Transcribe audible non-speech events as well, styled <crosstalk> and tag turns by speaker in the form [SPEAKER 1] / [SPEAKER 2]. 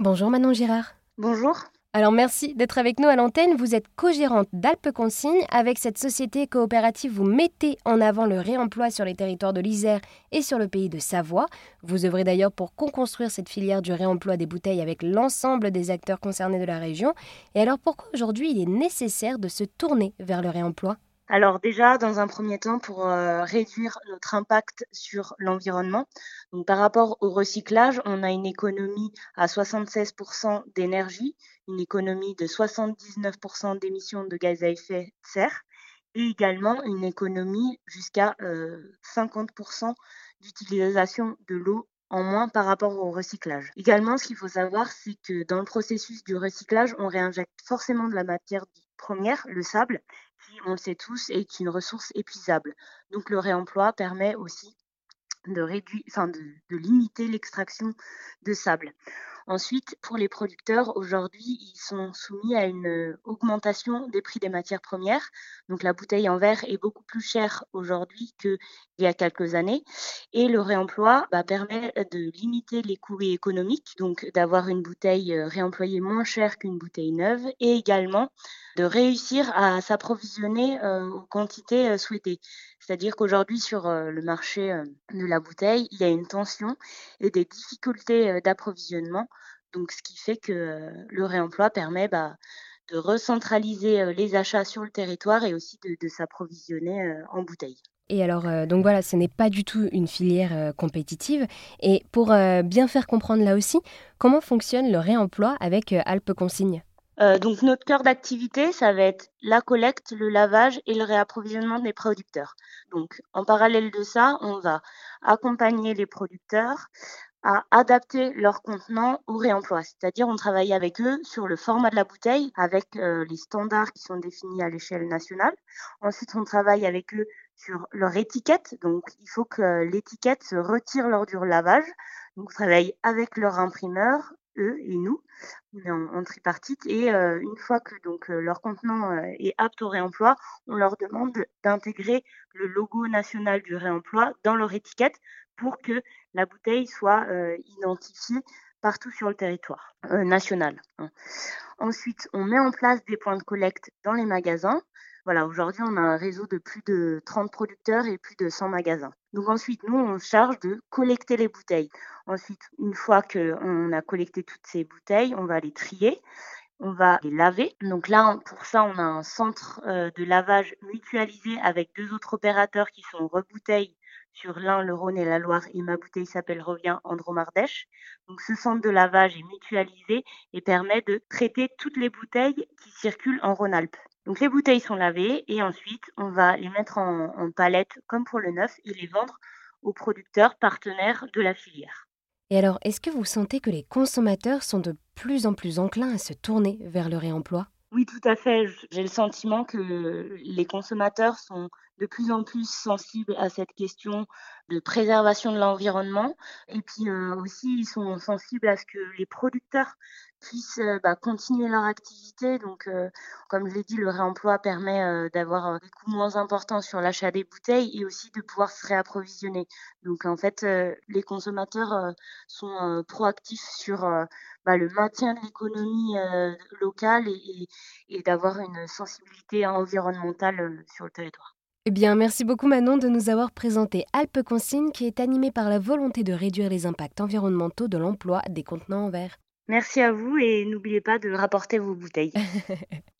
[SPEAKER 1] Bonjour Manon Girard.
[SPEAKER 2] Bonjour.
[SPEAKER 1] Alors merci d'être avec nous à l'antenne. Vous êtes co-gérante d'Alpes Consigne. Avec cette société coopérative, vous mettez en avant le réemploi sur les territoires de l'Isère et sur le pays de Savoie. Vous œuvrez d'ailleurs pour construire cette filière du réemploi des bouteilles avec l'ensemble des acteurs concernés de la région. Et alors pourquoi aujourd'hui il est nécessaire de se tourner vers le réemploi?
[SPEAKER 2] Alors déjà, dans un premier temps, pour euh, réduire notre impact sur l'environnement, par rapport au recyclage, on a une économie à 76% d'énergie, une économie de 79% d'émissions de gaz à effet de serre et également une économie jusqu'à 50% euh, d'utilisation de l'eau en moins par rapport au recyclage. Également, ce qu'il faut savoir, c'est que dans le processus du recyclage, on réinjecte forcément de la matière première, le sable, qui, on le sait tous, est une ressource épuisable. Donc le réemploi permet aussi de, réduire, limiter l'extraction de sable. Ensuite, pour les producteurs, aujourd'hui, ils sont soumis à une augmentation des prix des matières premières. Donc la bouteille en verre est beaucoup plus chère aujourd'hui qu'il y a quelques années. Et le réemploi bah, permet de limiter les coûts économiques, donc d'avoir une bouteille euh, réemployée moins chère qu'une bouteille neuve, et également de réussir à s'approvisionner euh, aux quantités euh, souhaitées. C'est-à-dire qu'aujourd'hui, sur le marché de la bouteille, il y a une tension et des difficultés d'approvisionnement donc, ce qui fait que le réemploi permet bah, de recentraliser les achats sur le territoire et aussi de, s'approvisionner en bouteilles.
[SPEAKER 1] Et alors, donc voilà, ce n'est pas du tout une filière compétitive. Et pour bien faire comprendre là aussi, comment fonctionne le réemploi avec Alpes Consigne
[SPEAKER 2] donc notre cœur d'activité, ça va être la collecte, le lavage et le réapprovisionnement des producteurs. Donc en parallèle de ça, on va accompagner les producteurs à adapter leur contenant au réemploi. C'est-à-dire, on travaille avec eux sur le format de la bouteille, avec euh, les standards qui sont définis à l'échelle nationale. Ensuite, on travaille avec eux sur leur étiquette. Donc, il faut que l'étiquette se retire lors du lavage. Donc, on travaille avec leur imprimeur, eux et nous. On est en, tripartite. Et euh, une fois que donc euh, leur contenant est apte au réemploi, on leur demande d'intégrer le logo national du réemploi dans leur étiquette pour que la bouteille soit euh, identifiée partout sur le territoire euh, national. Hein. Ensuite, on met en place des points de collecte dans les magasins. Voilà, aujourd'hui, on a un réseau de plus de 30 producteurs et plus de 100 magasins. Donc ensuite, nous, on charge de collecter les bouteilles. Ensuite, une fois qu'on a collecté toutes ces bouteilles, on va les trier on va les laver. Donc là, pour ça, on a un centre euh, de lavage mutualisé avec deux autres opérateurs qui sont Rebouteille sur l'un, le Rhône et la Loire, et ma bouteille s'appelle Revient Andromardèche. Donc ce centre de lavage est mutualisé et permet de traiter toutes les bouteilles qui circulent en Rhône-Alpes. Donc les bouteilles sont lavées et ensuite on va les mettre en, en palette comme pour le neuf et les vendre aux producteurs partenaires de la filière.
[SPEAKER 1] Et alors, est-ce que vous sentez que les consommateurs sont de plus en plus enclins à se tourner vers le réemploi?
[SPEAKER 2] Oui, tout à fait. J'ai le sentiment que les consommateurs sont de plus en plus sensibles à cette question de préservation de l'environnement. Et puis euh, aussi, ils sont sensibles à ce que les producteurs puissent euh, bah, continuer leur activité. Donc, euh, comme je l'ai dit, le réemploi permet d'avoir des coûts moins importants sur l'achat des bouteilles et aussi de pouvoir se réapprovisionner. Donc, en fait, les consommateurs sont proactifs sur bah, le maintien de l'économie locale et d'avoir une sensibilité environnementale sur le territoire.
[SPEAKER 1] Eh bien, merci beaucoup Manon de nous avoir présenté Alpes Consigne qui est animée par la volonté de réduire les impacts environnementaux de l'emploi des contenants en verre.
[SPEAKER 2] Merci à vous et n'oubliez pas de rapporter vos bouteilles. <laughs>